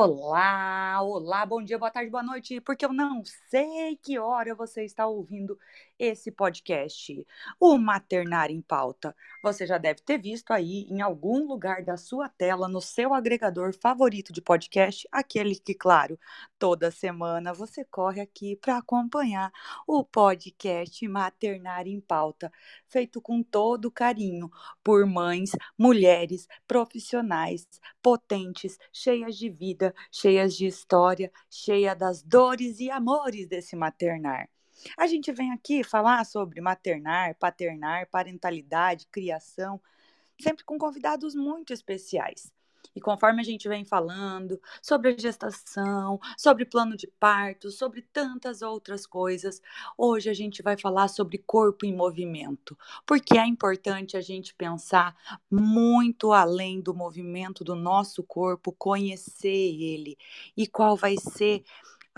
Olá, olá, bom dia, boa tarde, boa noite, porque eu não sei que hora você está ouvindo esse podcast, o Maternar em Pauta. Você já deve ter visto aí em algum lugar da sua tela, no seu agregador favorito de podcast, aquele que, claro, toda semana você corre aqui para acompanhar o podcast Maternar em Pauta, feito com todo carinho por mães, mulheres, profissionais, potentes, cheias de vida, cheias de história, cheia das dores e amores desse maternar. A gente vem aqui falar sobre maternar, paternar, parentalidade, criação, sempre com convidados muito especiais. E conforme a gente vem falando sobre gestação, sobre plano de parto, sobre tantas outras coisas, hoje a gente vai falar sobre corpo em movimento, porque é importante a gente pensar muito além do movimento do nosso corpo, conhecer ele. E qual vai ser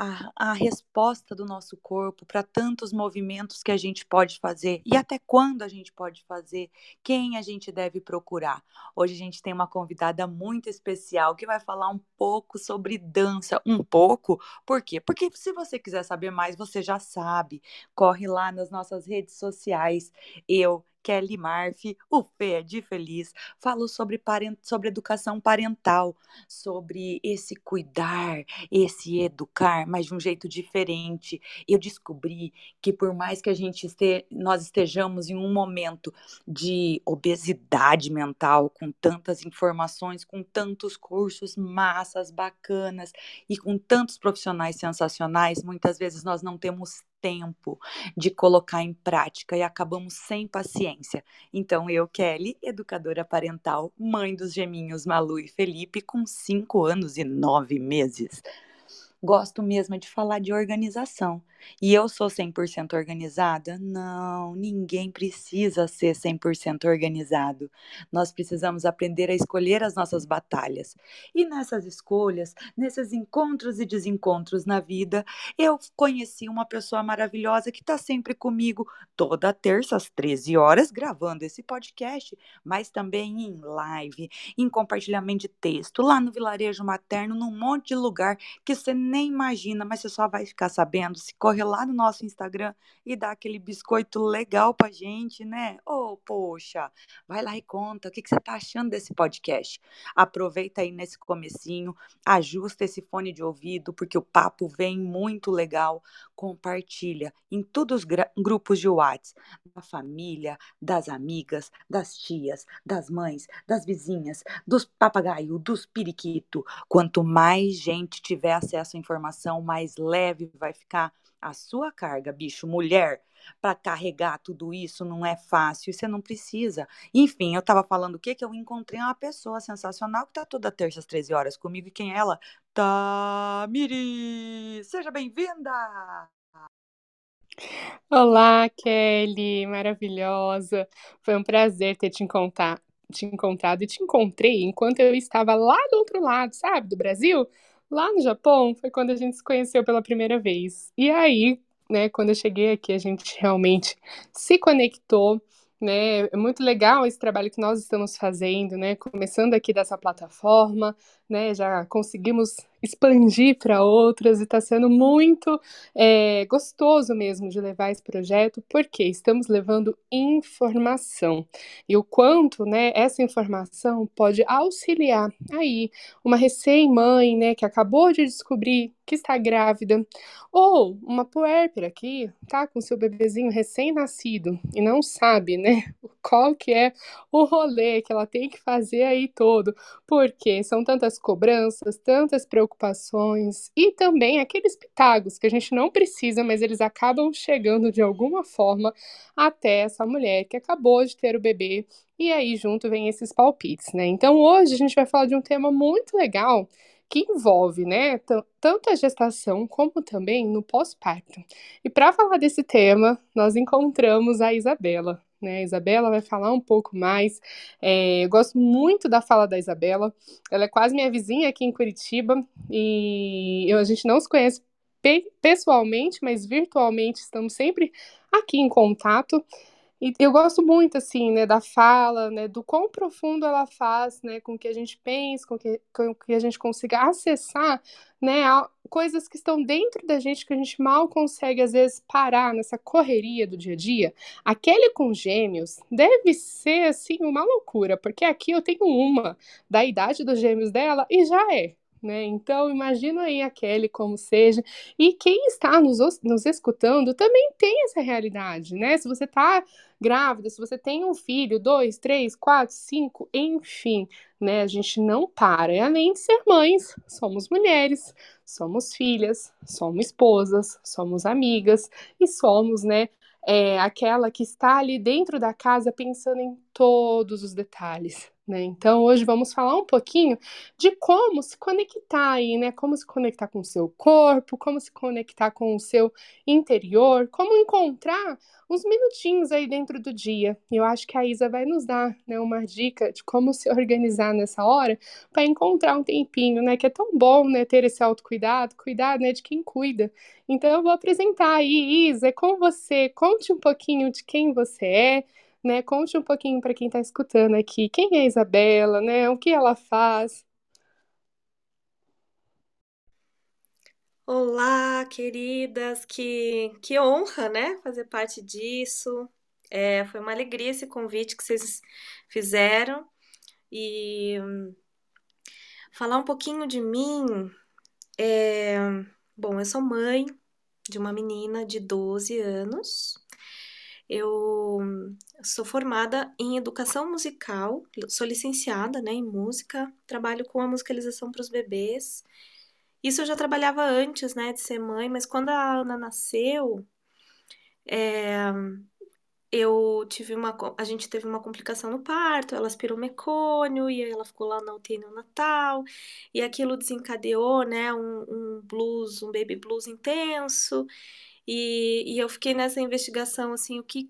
a, a resposta do nosso corpo para tantos movimentos que a gente pode fazer e até quando a gente pode fazer, quem a gente deve procurar. Hoje a gente tem uma convidada muito especial que vai falar um pouco sobre dança. Um pouco? Por quê? Porque se você quiser saber mais, você já sabe. Corre lá nas nossas redes sociais. Eu, Kelly Marf, o Fê é de Feliz, falou sobre, parent, sobre educação parental, sobre esse cuidar, esse educar, mas de um jeito diferente. Eu descobri que por mais que a gente este, nós estejamos em um momento de obesidade mental, com tantas informações, com tantos cursos massas, bacanas e com tantos profissionais sensacionais, muitas vezes nós não temos tempo de colocar em prática e acabamos sem paciência. Então, eu, Kelly, educadora parental, mãe dos geminhos Malu e Felipe, com cinco anos e nove meses gosto mesmo de falar de organização. E eu sou 100% organizada? Não, ninguém precisa ser 100% organizado. Nós precisamos aprender a escolher as nossas batalhas. E nessas escolhas, nesses encontros e desencontros na vida, eu conheci uma pessoa maravilhosa que está sempre comigo toda terça às 13 horas gravando esse podcast, mas também em live, em compartilhamento de texto, lá no Vilarejo Materno, num monte de lugar que você nem imagina, mas você só vai ficar sabendo se corre lá no nosso Instagram e dá aquele biscoito legal pra gente, né? Oh, poxa, vai lá e conta o que, que você tá achando desse podcast. Aproveita aí nesse comecinho, ajusta esse fone de ouvido, porque o papo vem muito legal. Compartilha em todos os grupos de WhatsApp, da família, das amigas, das tias, das mães, das vizinhas, dos papagaio, dos periquito. Quanto mais gente tiver acesso informação, mais leve vai ficar a sua carga, bicho, mulher, para carregar tudo isso não é fácil, você não precisa. Enfim, eu estava falando o quê? Que eu encontrei uma pessoa sensacional que está toda terça às 13 horas comigo. E quem é ela? Tamiri! Seja bem-vinda! Olá, Kelly, maravilhosa. Foi um prazer ter te, encontrar, te encontrado e te encontrei enquanto eu estava lá do outro lado, sabe, do Brasil. Lá no Japão foi quando a gente se conheceu pela primeira vez. E aí, né, quando eu cheguei aqui, a gente realmente se conectou, né? É muito legal esse trabalho que nós estamos fazendo, né? Começando aqui dessa plataforma, né? Já conseguimos expandir para outras e está sendo muito é, gostoso mesmo de levar esse projeto, porque estamos levando informação e o quanto, né, essa informação pode auxiliar aí uma recém-mãe, né, que acabou de descobrir que está grávida, ou uma puérpera que tá com seu bebezinho recém-nascido e não sabe, né, qual que é o rolê que ela tem que fazer aí todo, porque são tantas cobranças, tantas preocupações e também aqueles pitagos que a gente não precisa, mas eles acabam chegando de alguma forma até essa mulher que acabou de ter o bebê e aí junto vem esses palpites, né? Então hoje a gente vai falar de um tema muito legal que envolve, né, tanto a gestação como também no pós-parto. E para falar desse tema, nós encontramos a Isabela né? A Isabela vai falar um pouco mais. É, eu gosto muito da fala da Isabela. Ela é quase minha vizinha aqui em Curitiba e eu, a gente não se conhece pe pessoalmente, mas virtualmente estamos sempre aqui em contato. E eu gosto muito, assim, né, da fala, né, do quão profundo ela faz, né, com que a gente pense, com que, com que a gente consiga acessar, né, coisas que estão dentro da gente que a gente mal consegue, às vezes, parar nessa correria do dia a dia. Aquele com gêmeos deve ser, assim, uma loucura, porque aqui eu tenho uma da idade dos gêmeos dela e já é, né? Então, imagina aí a Kelly como seja. E quem está nos, nos escutando também tem essa realidade, né? Se você está grávida, se você tem um filho, dois, três, quatro, cinco, enfim, né? A gente não para. E além de ser mães, somos mulheres, somos filhas, somos esposas, somos amigas e somos, né? É, aquela que está ali dentro da casa pensando em todos os detalhes, né? Então, hoje vamos falar um pouquinho de como se conectar aí, né? Como se conectar com o seu corpo, como se conectar com o seu interior, como encontrar uns minutinhos aí dentro do dia. E eu acho que a Isa vai nos dar, né, uma dica de como se organizar nessa hora para encontrar um tempinho, né? Que é tão bom, né, ter esse autocuidado, cuidar, né, de quem cuida. Então, eu vou apresentar aí, Isa, é com você. Conte um pouquinho de quem você é né? Conte um pouquinho para quem está escutando aqui, quem é a Isabela, né? O que ela faz? Olá, queridas, que, que honra, né, fazer parte disso. É, foi uma alegria esse convite que vocês fizeram e falar um pouquinho de mim. É, bom, eu sou mãe de uma menina de 12 anos eu sou formada em educação musical, sou licenciada né, em música, trabalho com a musicalização para os bebês. Isso eu já trabalhava antes né, de ser mãe, mas quando a Ana nasceu, é, eu tive uma, a gente teve uma complicação no parto, ela aspirou mecônio e ela ficou lá na UTI no Natal, e aquilo desencadeou, né, um, um blues, um baby blues intenso, e, e eu fiquei nessa investigação, assim, o que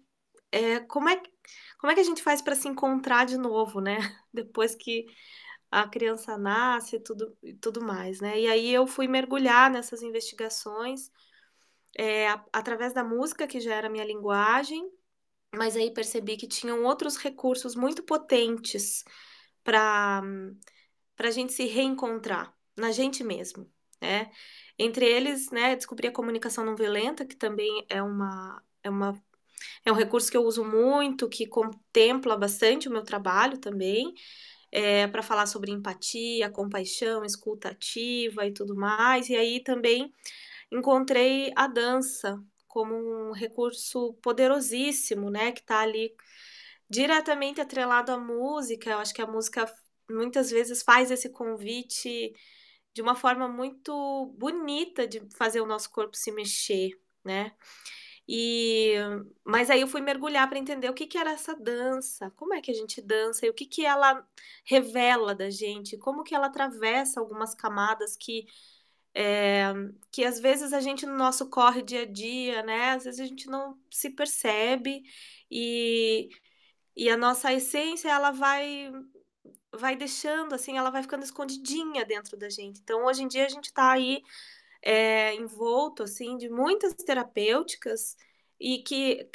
é, como é, como é que a gente faz para se encontrar de novo, né? Depois que a criança nasce e tudo, tudo mais, né? E aí eu fui mergulhar nessas investigações é, através da música, que já era minha linguagem, mas aí percebi que tinham outros recursos muito potentes para para a gente se reencontrar na gente mesmo, né? Entre eles, né, descobri a comunicação não violenta, que também é uma, é uma é um recurso que eu uso muito, que contempla bastante o meu trabalho também, é, para falar sobre empatia, compaixão, escuta ativa e tudo mais. E aí também encontrei a dança como um recurso poderosíssimo, né, que está ali diretamente atrelado à música. Eu acho que a música muitas vezes faz esse convite de uma forma muito bonita de fazer o nosso corpo se mexer, né? E mas aí eu fui mergulhar para entender o que que era essa dança, como é que a gente dança e o que que ela revela da gente, como que ela atravessa algumas camadas que é, que às vezes a gente no nosso corre dia a dia, né? Às vezes a gente não se percebe e, e a nossa essência ela vai vai deixando, assim, ela vai ficando escondidinha dentro da gente. Então, hoje em dia, a gente está aí é, envolto, assim, de muitas terapêuticas e que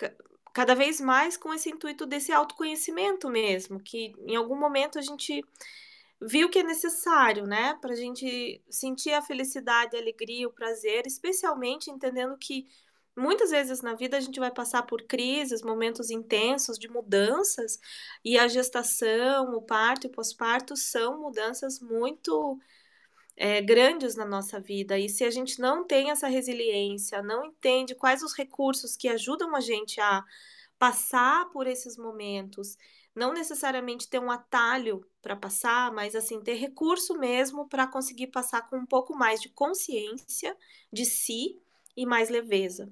cada vez mais com esse intuito desse autoconhecimento mesmo, que em algum momento a gente viu que é necessário, né, para a gente sentir a felicidade, a alegria, o prazer, especialmente entendendo que Muitas vezes na vida a gente vai passar por crises, momentos intensos de mudanças, e a gestação, o parto e o pós-parto são mudanças muito é, grandes na nossa vida. E se a gente não tem essa resiliência, não entende quais os recursos que ajudam a gente a passar por esses momentos, não necessariamente ter um atalho para passar, mas assim, ter recurso mesmo para conseguir passar com um pouco mais de consciência de si e mais leveza.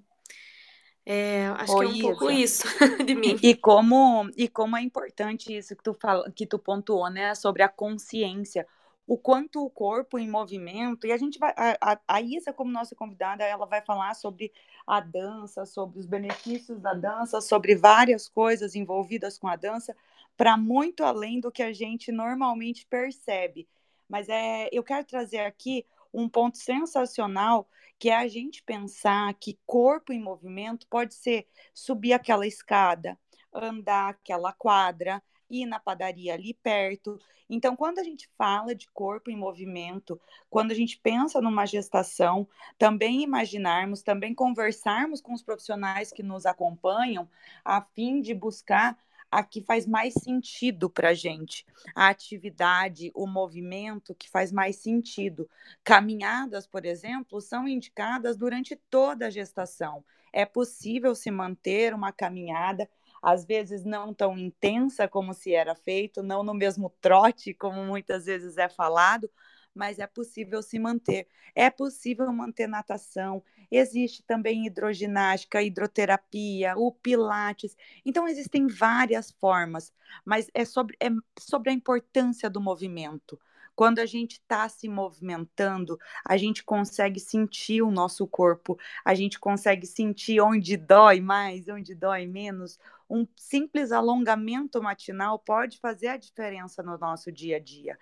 É, acho que é um pouco isso de mim. E como, e como é importante isso que tu, fala, que tu pontuou, né? Sobre a consciência. O quanto o corpo em movimento, e a gente vai. A, a Isa, como nossa convidada, ela vai falar sobre a dança, sobre os benefícios da dança, sobre várias coisas envolvidas com a dança, para muito além do que a gente normalmente percebe. Mas é, eu quero trazer aqui um ponto sensacional que é a gente pensar que corpo em movimento pode ser subir aquela escada, andar aquela quadra, ir na padaria ali perto. Então, quando a gente fala de corpo em movimento, quando a gente pensa numa gestação, também imaginarmos, também conversarmos com os profissionais que nos acompanham, a fim de buscar a que faz mais sentido para a gente, a atividade, o movimento que faz mais sentido. Caminhadas, por exemplo, são indicadas durante toda a gestação. É possível se manter uma caminhada às vezes não tão intensa como se era feito, não no mesmo trote, como muitas vezes é falado, mas é possível se manter. É possível manter natação. Existe também hidroginástica, hidroterapia, o pilates. Então, existem várias formas, mas é sobre, é sobre a importância do movimento. Quando a gente está se movimentando, a gente consegue sentir o nosso corpo, a gente consegue sentir onde dói mais, onde dói menos. Um simples alongamento matinal pode fazer a diferença no nosso dia a dia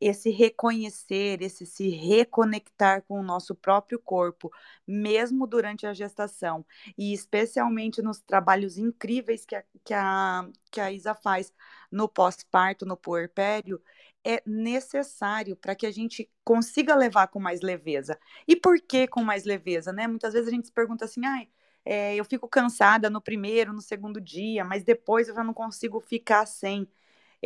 esse reconhecer, esse se reconectar com o nosso próprio corpo, mesmo durante a gestação, e especialmente nos trabalhos incríveis que a, que a, que a Isa faz no pós-parto, no puerpério, é necessário para que a gente consiga levar com mais leveza. E por que com mais leveza, né? Muitas vezes a gente se pergunta assim, ai, é, eu fico cansada no primeiro, no segundo dia, mas depois eu já não consigo ficar sem.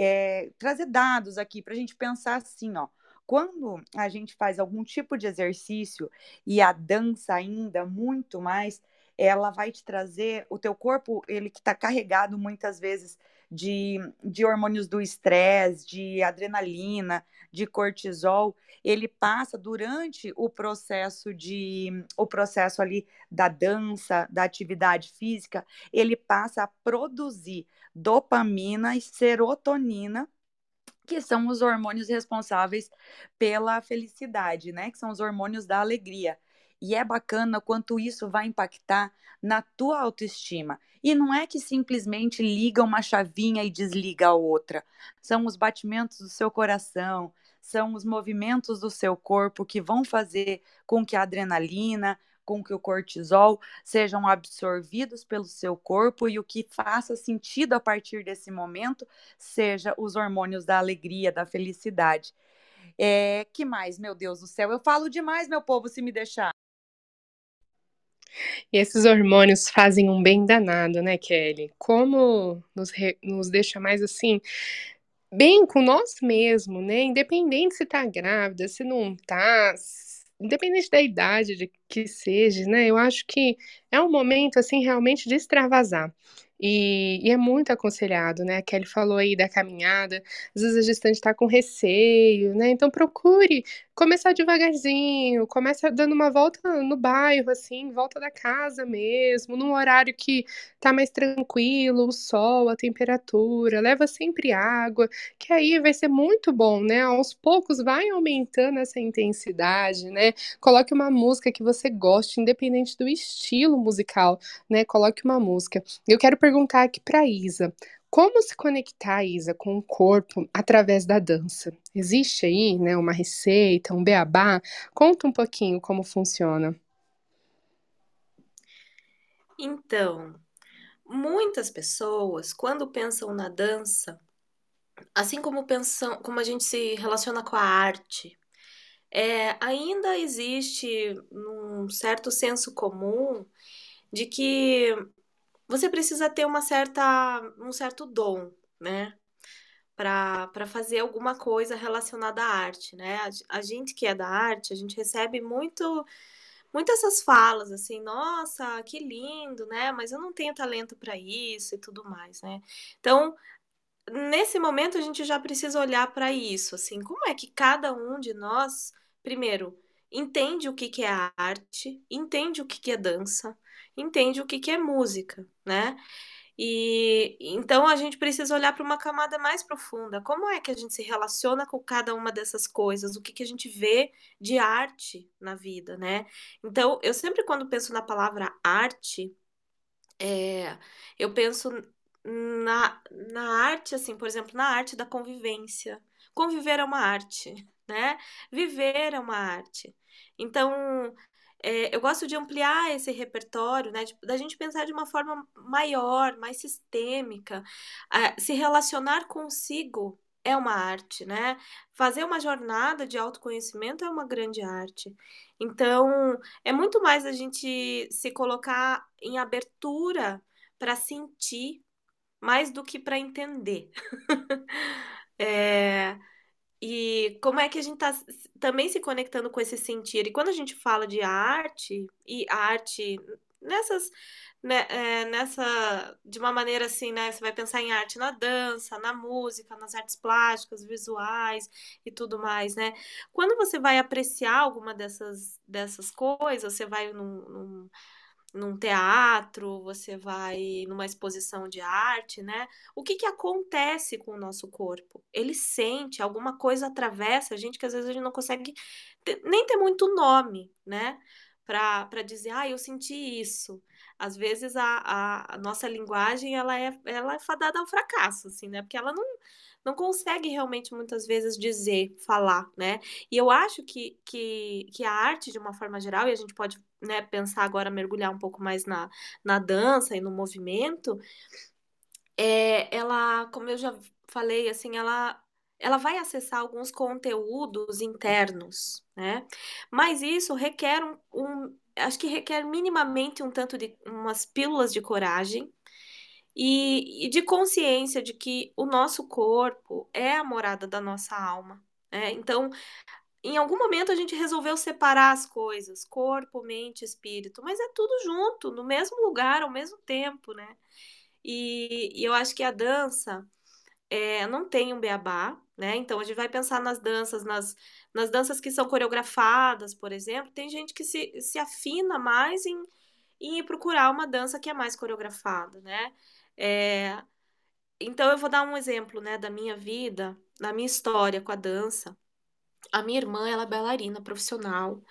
É, trazer dados aqui para a gente pensar assim, ó. Quando a gente faz algum tipo de exercício e a dança ainda muito mais, ela vai te trazer o teu corpo, ele que está carregado muitas vezes de, de hormônios do estresse, de adrenalina, de cortisol, ele passa durante o processo de o processo ali da dança, da atividade física, ele passa a produzir dopamina e serotonina, que são os hormônios responsáveis pela felicidade, né? Que são os hormônios da alegria. E é bacana quanto isso vai impactar na tua autoestima. E não é que simplesmente liga uma chavinha e desliga a outra. São os batimentos do seu coração, são os movimentos do seu corpo que vão fazer com que a adrenalina, com que o cortisol sejam absorvidos pelo seu corpo e o que faça sentido a partir desse momento seja os hormônios da alegria, da felicidade. É, que mais, meu Deus do céu? Eu falo demais, meu povo, se me deixar. E esses hormônios fazem um bem danado, né, Kelly? Como nos, re... nos deixa mais assim, bem com nós mesmos, né? Independente se tá grávida, se não tá, independente da idade de que seja, né? Eu acho que é um momento, assim, realmente de extravasar. E, e, é muito aconselhado, né? A Kelly falou aí da caminhada, às vezes a gestante está com receio, né? Então procure começar devagarzinho, começa dando uma volta no bairro, assim, volta da casa mesmo, num horário que tá mais tranquilo, o sol, a temperatura, leva sempre água, que aí vai ser muito bom, né? Aos poucos vai aumentando essa intensidade, né? Coloque uma música que você goste, independente do estilo musical, né? Coloque uma música. Eu quero perguntar aqui para Isa, como se conectar, Isa, com o corpo através da dança? Existe aí, né, uma receita, um beabá? Conta um pouquinho como funciona. Então, muitas pessoas, quando pensam na dança, assim como pensam, como a gente se relaciona com a arte, é, ainda existe um certo senso comum de que você precisa ter uma certa, um certo dom, né? Para fazer alguma coisa relacionada à arte, né? A, a gente que é da arte, a gente recebe muito muitas essas falas assim, nossa, que lindo, né? Mas eu não tenho talento para isso e tudo mais, né? Então, nesse momento a gente já precisa olhar para isso, assim, como é que cada um de nós, primeiro, entende o que, que é arte, entende o que, que é dança, entende o que, que é música, né? E então a gente precisa olhar para uma camada mais profunda. Como é que a gente se relaciona com cada uma dessas coisas? O que, que a gente vê de arte na vida, né? Então, eu sempre, quando penso na palavra arte, é, eu penso na, na arte, assim, por exemplo, na arte da convivência. Conviver é uma arte, né? Viver é uma arte. Então, é, eu gosto de ampliar esse repertório, né? De, da gente pensar de uma forma maior, mais sistêmica, se relacionar consigo é uma arte, né? Fazer uma jornada de autoconhecimento é uma grande arte. Então, é muito mais a gente se colocar em abertura para sentir mais do que para entender. é, e como é que a gente está também se conectando com esse sentir? E quando a gente fala de arte, e arte nessas né, é, nessa de uma maneira assim, né? Você vai pensar em arte na dança, na música, nas artes plásticas, visuais e tudo mais, né? Quando você vai apreciar alguma dessas dessas coisas, você vai num, num, num teatro, você vai numa exposição de arte, né? O que que acontece com o nosso corpo? Ele sente, alguma coisa atravessa a gente que às vezes a gente não consegue ter, nem ter muito nome, né? Para dizer, ah, eu senti isso às vezes a, a, a, nossa linguagem ela é, ela é fadada ao fracasso, assim, né? Porque ela não, não consegue realmente muitas vezes dizer, falar, né? E eu acho que, que, que a arte, de uma forma geral, e a gente pode né, pensar agora, mergulhar um pouco mais na, na dança e no movimento, é, ela, como eu já falei, assim, ela ela vai acessar alguns conteúdos internos, né? Mas isso requer um, um acho que requer minimamente um tanto de umas pílulas de coragem e, e de consciência de que o nosso corpo é a morada da nossa alma. Né? Então, em algum momento a gente resolveu separar as coisas, corpo, mente, espírito, mas é tudo junto, no mesmo lugar, ao mesmo tempo, né? E, e eu acho que a dança é, não tem um beabá, né? Então a gente vai pensar nas danças, nas, nas danças que são coreografadas, por exemplo, tem gente que se, se afina mais em, em procurar uma dança que é mais coreografada, né? É, então eu vou dar um exemplo, né, da minha vida, da minha história com a dança. A minha irmã, ela é bailarina profissional.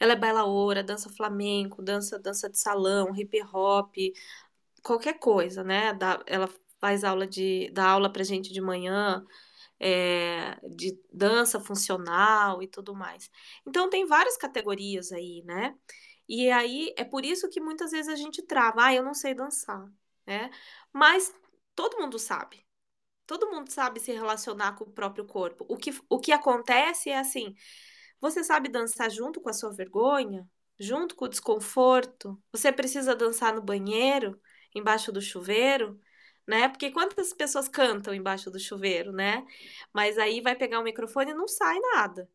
Ela é bailaora, dança flamenco, dança dança de salão, hip hop, qualquer coisa, né? Da, ela faz aula de dá aula pra gente de manhã, é, de dança funcional e tudo mais. Então, tem várias categorias aí, né? E aí é por isso que muitas vezes a gente trava, ah, eu não sei dançar, né? Mas todo mundo sabe. Todo mundo sabe se relacionar com o próprio corpo. O que, o que acontece é assim: você sabe dançar junto com a sua vergonha, junto com o desconforto. Você precisa dançar no banheiro, embaixo do chuveiro né? Porque quantas pessoas cantam embaixo do chuveiro, né? Mas aí vai pegar o microfone e não sai nada.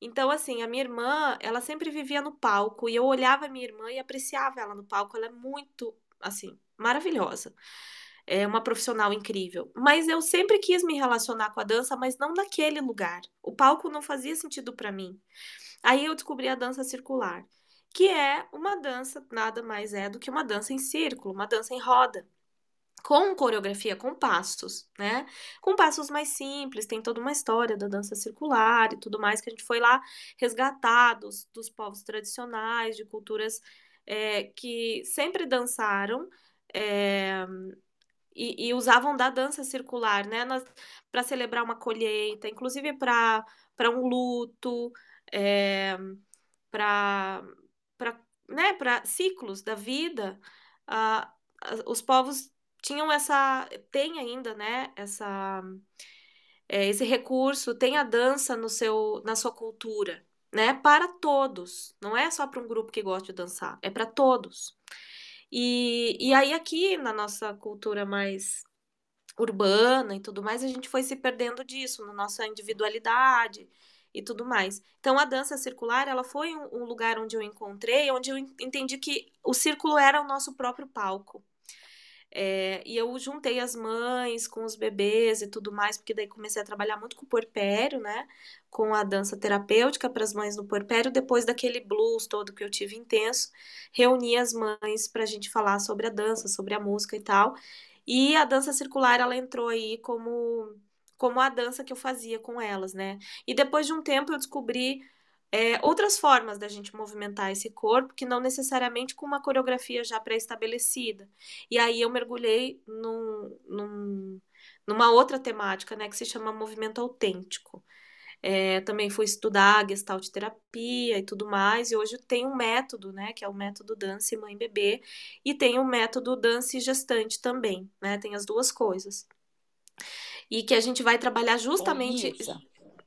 Então, assim, a minha irmã, ela sempre vivia no palco e eu olhava a minha irmã e apreciava ela no palco. Ela é muito, assim, maravilhosa. É uma profissional incrível. Mas eu sempre quis me relacionar com a dança, mas não naquele lugar. O palco não fazia sentido para mim. Aí eu descobri a dança circular, que é uma dança, nada mais é do que uma dança em círculo, uma dança em roda com coreografia, com passos, né? Com passos mais simples, tem toda uma história da dança circular e tudo mais que a gente foi lá resgatar dos, dos povos tradicionais, de culturas é, que sempre dançaram é, e, e, usavam da dança circular, né? Para celebrar uma colheita, inclusive para um luto, é, para né, ciclos da vida. Uh, os povos tinham essa. Tem ainda, né? Essa, é, esse recurso, tem a dança no seu, na sua cultura, né? Para todos. Não é só para um grupo que gosta de dançar, é para todos. E, e aí, aqui na nossa cultura mais urbana e tudo mais, a gente foi se perdendo disso, na nossa individualidade e tudo mais. Então, a dança circular, ela foi um, um lugar onde eu encontrei, onde eu entendi que o círculo era o nosso próprio palco. É, e eu juntei as mães com os bebês e tudo mais, porque daí comecei a trabalhar muito com o puerpério, né? Com a dança terapêutica para as mães no puerpério. Depois daquele blues todo que eu tive intenso, reuni as mães para a gente falar sobre a dança, sobre a música e tal. E a dança circular, ela entrou aí como, como a dança que eu fazia com elas, né? E depois de um tempo eu descobri é, outras formas da gente movimentar esse corpo, que não necessariamente com uma coreografia já pré-estabelecida. E aí eu mergulhei num, num, numa outra temática, né, que se chama movimento autêntico. É, também fui estudar gestalt terapia e tudo mais, e hoje tem um método, né, que é o método Dance Mãe Bebê, e tem o método Dance Gestante também, né, tem as duas coisas. E que a gente vai trabalhar justamente...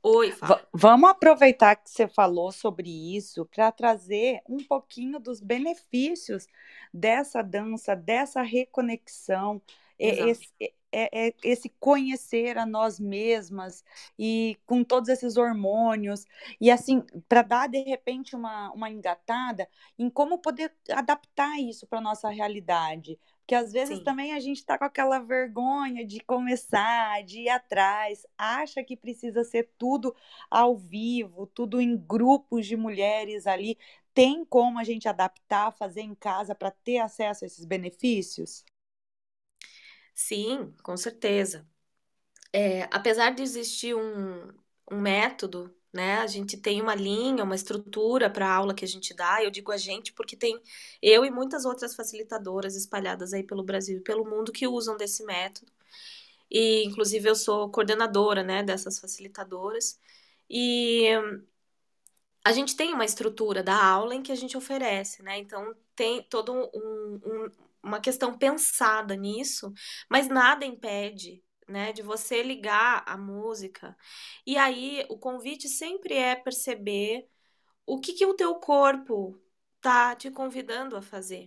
Oi, Fábio. Vamos aproveitar que você falou sobre isso para trazer um pouquinho dos benefícios dessa dança, dessa reconexão, esse, esse conhecer a nós mesmas e com todos esses hormônios e assim para dar de repente uma, uma engatada em como poder adaptar isso para nossa realidade que às vezes Sim. também a gente está com aquela vergonha de começar, de ir atrás, acha que precisa ser tudo ao vivo, tudo em grupos de mulheres ali. Tem como a gente adaptar, fazer em casa para ter acesso a esses benefícios? Sim, com certeza. É, apesar de existir um, um método né? A gente tem uma linha, uma estrutura para a aula que a gente dá. Eu digo a gente porque tem eu e muitas outras facilitadoras espalhadas aí pelo Brasil e pelo mundo que usam desse método. E inclusive eu sou coordenadora, né, dessas facilitadoras. E a gente tem uma estrutura da aula em que a gente oferece, né? Então tem todo um, um, uma questão pensada nisso, mas nada impede né? De você ligar a música. E aí o convite sempre é perceber o que, que o teu corpo tá te convidando a fazer.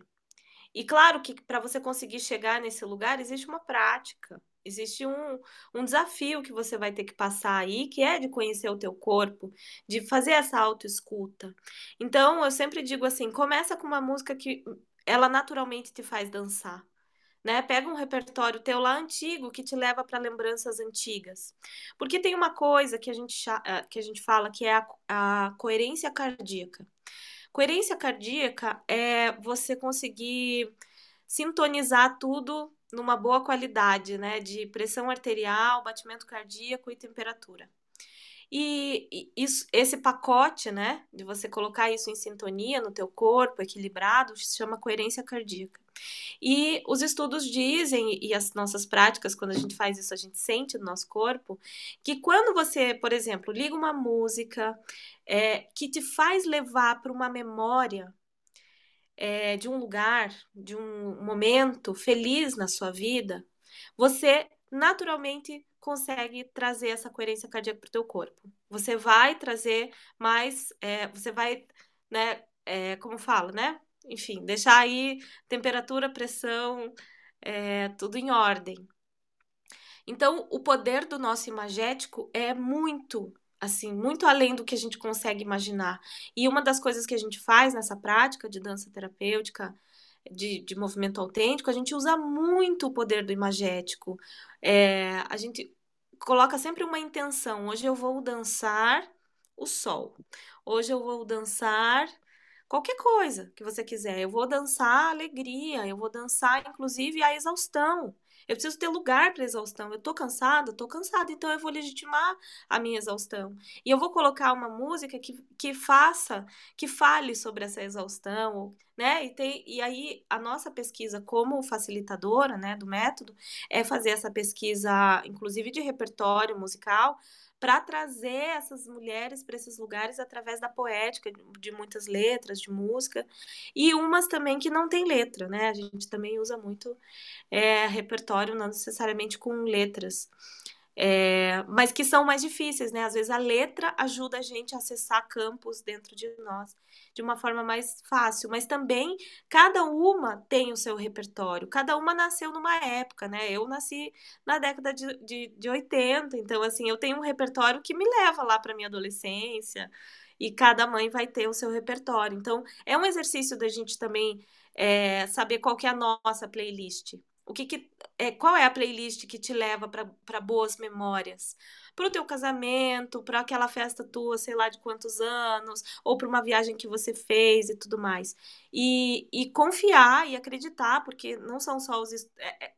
E claro que para você conseguir chegar nesse lugar existe uma prática, existe um, um desafio que você vai ter que passar aí, que é de conhecer o teu corpo, de fazer essa autoescuta. Então eu sempre digo assim, começa com uma música que ela naturalmente te faz dançar né? Pega um repertório teu lá antigo que te leva para lembranças antigas. Porque tem uma coisa que a gente, eh, que a gente fala que é a, a coerência cardíaca. Coerência cardíaca é você conseguir sintonizar tudo numa boa qualidade, né? De pressão arterial, batimento cardíaco e temperatura. E, isso, esse pacote, né, de você colocar isso em sintonia no teu corpo, equilibrado, se chama coerência cardíaca. E os estudos dizem, e as nossas práticas, quando a gente faz isso, a gente sente no nosso corpo, que quando você, por exemplo, liga uma música é, que te faz levar para uma memória é, de um lugar, de um momento feliz na sua vida, você naturalmente consegue trazer essa coerência cardíaca para o teu corpo. Você vai trazer mais, é, você vai, né, é, como falo, né? Enfim, deixar aí temperatura, pressão, é, tudo em ordem. Então, o poder do nosso imagético é muito, assim, muito além do que a gente consegue imaginar. E uma das coisas que a gente faz nessa prática de dança terapêutica, de, de movimento autêntico, a gente usa muito o poder do imagético. É, a gente coloca sempre uma intenção. Hoje eu vou dançar o sol. Hoje eu vou dançar qualquer coisa que você quiser. Eu vou dançar a alegria, eu vou dançar, inclusive, a exaustão. Eu preciso ter lugar para exaustão. Eu tô cansada, tô cansada, então eu vou legitimar a minha exaustão. E eu vou colocar uma música que, que faça, que fale sobre essa exaustão, né? E, tem, e aí a nossa pesquisa como facilitadora, né, do método, é fazer essa pesquisa, inclusive de repertório musical, para trazer essas mulheres para esses lugares através da poética, de muitas letras, de música, e umas também que não tem letra, né? A gente também usa muito é, repertório, não necessariamente com letras. É, mas que são mais difíceis, né? Às vezes a letra ajuda a gente a acessar campos dentro de nós de uma forma mais fácil, mas também cada uma tem o seu repertório, cada uma nasceu numa época, né? Eu nasci na década de, de, de 80, então, assim, eu tenho um repertório que me leva lá para minha adolescência, e cada mãe vai ter o seu repertório. Então, é um exercício da gente também é, saber qual que é a nossa playlist. O que, que é, qual é a playlist que te leva para boas memórias? Para o teu casamento, para aquela festa tua, sei lá de quantos anos, ou para uma viagem que você fez e tudo mais. E, e confiar e acreditar, porque não são só os. É, é,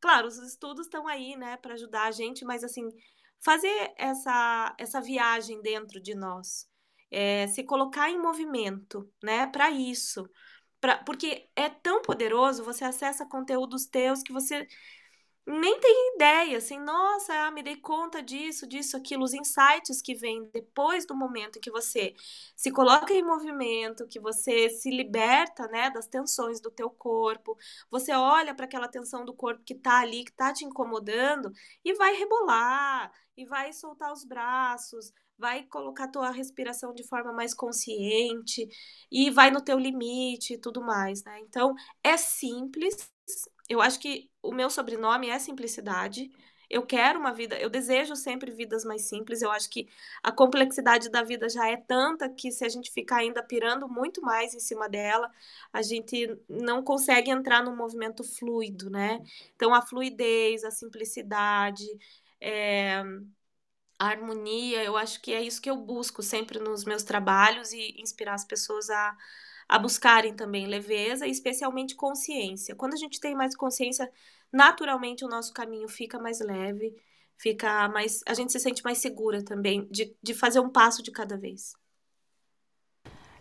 claro, os estudos estão aí, né, para ajudar a gente, mas assim, fazer essa, essa viagem dentro de nós. É, se colocar em movimento, né, para isso. Pra, porque é tão poderoso, você acessa conteúdos teus que você nem tem ideia, assim, nossa, ah, me dei conta disso, disso, aquilo, os insights que vêm depois do momento em que você se coloca em movimento, que você se liberta, né, das tensões do teu corpo, você olha para aquela tensão do corpo que tá ali, que tá te incomodando e vai rebolar, e vai soltar os braços, vai colocar tua respiração de forma mais consciente e vai no teu limite e tudo mais, né? Então, é simples. Eu acho que o meu sobrenome é simplicidade. Eu quero uma vida, eu desejo sempre vidas mais simples. Eu acho que a complexidade da vida já é tanta que se a gente ficar ainda pirando muito mais em cima dela, a gente não consegue entrar num movimento fluido, né? Então a fluidez, a simplicidade, é, a harmonia, eu acho que é isso que eu busco sempre nos meus trabalhos e inspirar as pessoas a, a buscarem também leveza e especialmente consciência. Quando a gente tem mais consciência, naturalmente o nosso caminho fica mais leve, fica mais. A gente se sente mais segura também de, de fazer um passo de cada vez.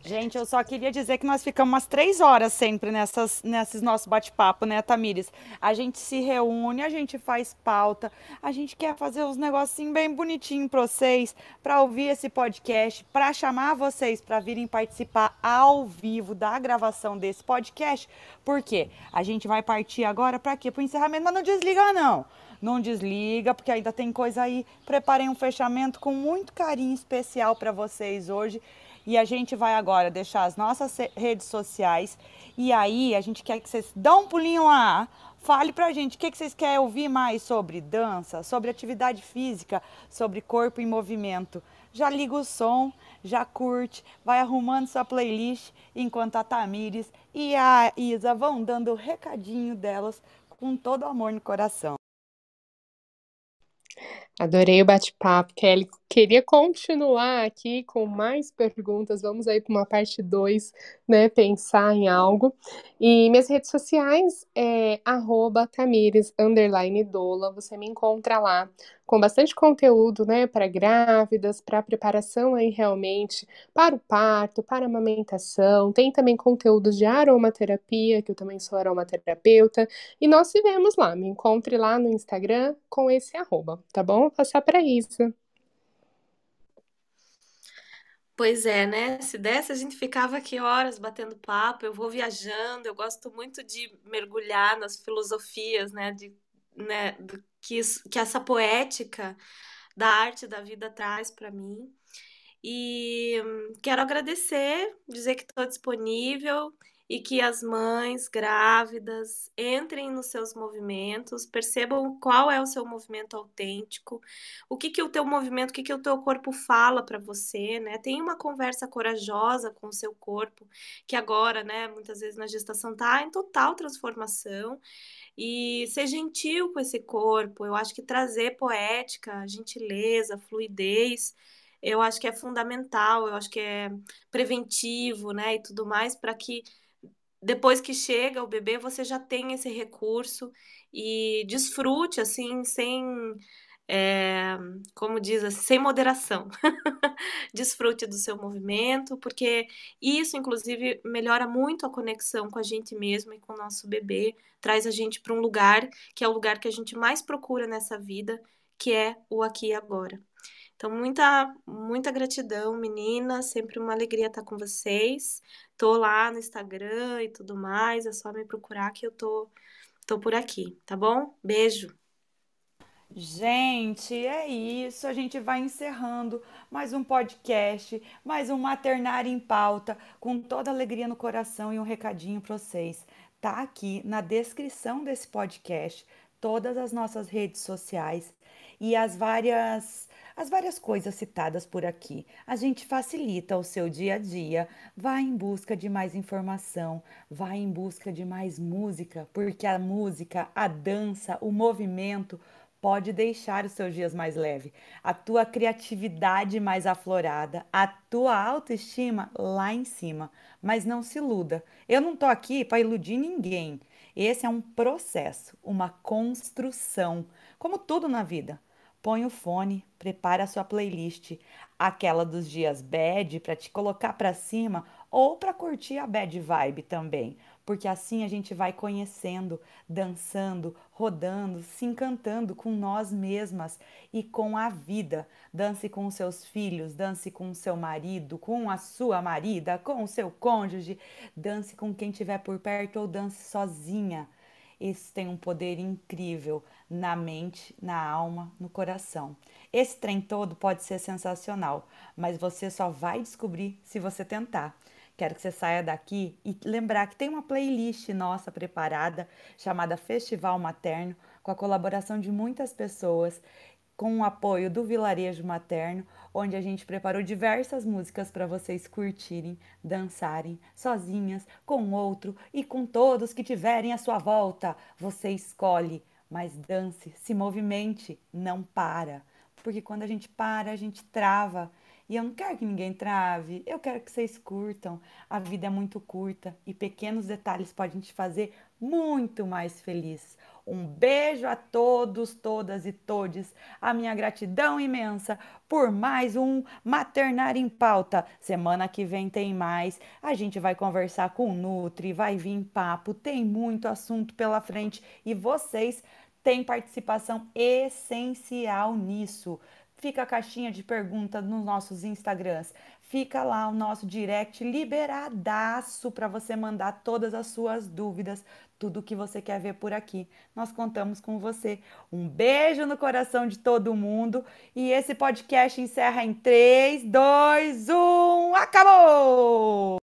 Gente, eu só queria dizer que nós ficamos umas três horas sempre nessas, nesses nossos bate-papo, né, Tamires? A gente se reúne, a gente faz pauta, a gente quer fazer uns negocinhos bem bonitinhos para vocês, para ouvir esse podcast, para chamar vocês para virem participar ao vivo da gravação desse podcast. Por quê? A gente vai partir agora para quê? Para o encerramento, mas não desliga não. Não desliga, porque ainda tem coisa aí. Preparei um fechamento com muito carinho especial para vocês hoje. E a gente vai agora deixar as nossas redes sociais. E aí a gente quer que vocês dão um pulinho lá. Fale pra gente o que, que vocês querem ouvir mais sobre dança, sobre atividade física, sobre corpo em movimento. Já liga o som, já curte, vai arrumando sua playlist enquanto a Tamires e a Isa vão dando o recadinho delas com todo amor no coração. Adorei o bate-papo, Kelly. Queria continuar aqui com mais perguntas. Vamos aí para uma parte 2, né? Pensar em algo. E minhas redes sociais é arroba Tamires, Dola. Você me encontra lá com bastante conteúdo, né? Para grávidas, para preparação aí realmente para o parto, para a amamentação. Tem também conteúdos de aromaterapia, que eu também sou aromaterapeuta. E nós se vemos lá. Me encontre lá no Instagram com esse arroba, tá bom? Vou passar para Isa. Pois é, né? Se desse, a gente ficava aqui horas batendo papo. Eu vou viajando, eu gosto muito de mergulhar nas filosofias, né? De, né? Do, que, isso, que essa poética da arte da vida traz para mim. E hum, quero agradecer, dizer que estou disponível e que as mães grávidas entrem nos seus movimentos, percebam qual é o seu movimento autêntico, o que que o teu movimento, o que que o teu corpo fala para você, né? Tem uma conversa corajosa com o seu corpo, que agora, né, muitas vezes na gestação tá em total transformação. E ser gentil com esse corpo, eu acho que trazer poética, gentileza, fluidez, eu acho que é fundamental, eu acho que é preventivo, né, e tudo mais, para que depois que chega o bebê, você já tem esse recurso e desfrute, assim, sem. É, como diz assim, sem moderação. Desfrute do seu movimento, porque isso, inclusive, melhora muito a conexão com a gente mesmo e com o nosso bebê, traz a gente para um lugar que é o lugar que a gente mais procura nessa vida, que é o aqui e agora. Então, muita, muita gratidão, meninas. Sempre uma alegria estar com vocês. Tô lá no Instagram e tudo mais. É só me procurar que eu tô, tô por aqui, tá bom? Beijo. Gente, é isso. A gente vai encerrando mais um podcast, mais um Maternário em Pauta, com toda alegria no coração e um recadinho para vocês. Tá aqui na descrição desse podcast todas as nossas redes sociais e as várias as várias coisas citadas por aqui. A gente facilita o seu dia a dia, vai em busca de mais informação, vai em busca de mais música, porque a música, a dança, o movimento pode deixar os seus dias mais leves, a tua criatividade mais aflorada, a tua autoestima lá em cima. Mas não se iluda. Eu não tô aqui para iludir ninguém. Esse é um processo, uma construção, como tudo na vida põe o fone, prepara a sua playlist, aquela dos dias bad para te colocar para cima ou para curtir a bad vibe também. porque assim a gente vai conhecendo, dançando, rodando, se encantando com nós mesmas e com a vida. Dance com seus filhos, dance com seu marido, com a sua marida, com o seu cônjuge, dance com quem estiver por perto ou dance sozinha. Isso tem um poder incrível na mente, na alma, no coração. Esse trem todo pode ser sensacional, mas você só vai descobrir se você tentar. Quero que você saia daqui e lembrar que tem uma playlist nossa preparada chamada Festival Materno, com a colaboração de muitas pessoas, com o apoio do Vilarejo Materno, onde a gente preparou diversas músicas para vocês curtirem, dançarem sozinhas, com outro e com todos que tiverem à sua volta. Você escolhe, mas dance, se movimente, não para. Porque quando a gente para, a gente trava e eu não quero que ninguém trave, eu quero que vocês curtam. A vida é muito curta e pequenos detalhes podem te fazer muito mais feliz. Um beijo a todos, todas e todes. A minha gratidão imensa por mais um Maternar em Pauta. Semana que vem tem mais. A gente vai conversar com o Nutri, vai vir papo, tem muito assunto pela frente e vocês têm participação essencial nisso fica a caixinha de perguntas nos nossos Instagrams. Fica lá o nosso direct liberadaço para você mandar todas as suas dúvidas, tudo que você quer ver por aqui. Nós contamos com você. Um beijo no coração de todo mundo e esse podcast encerra em 3, 2, 1. Acabou!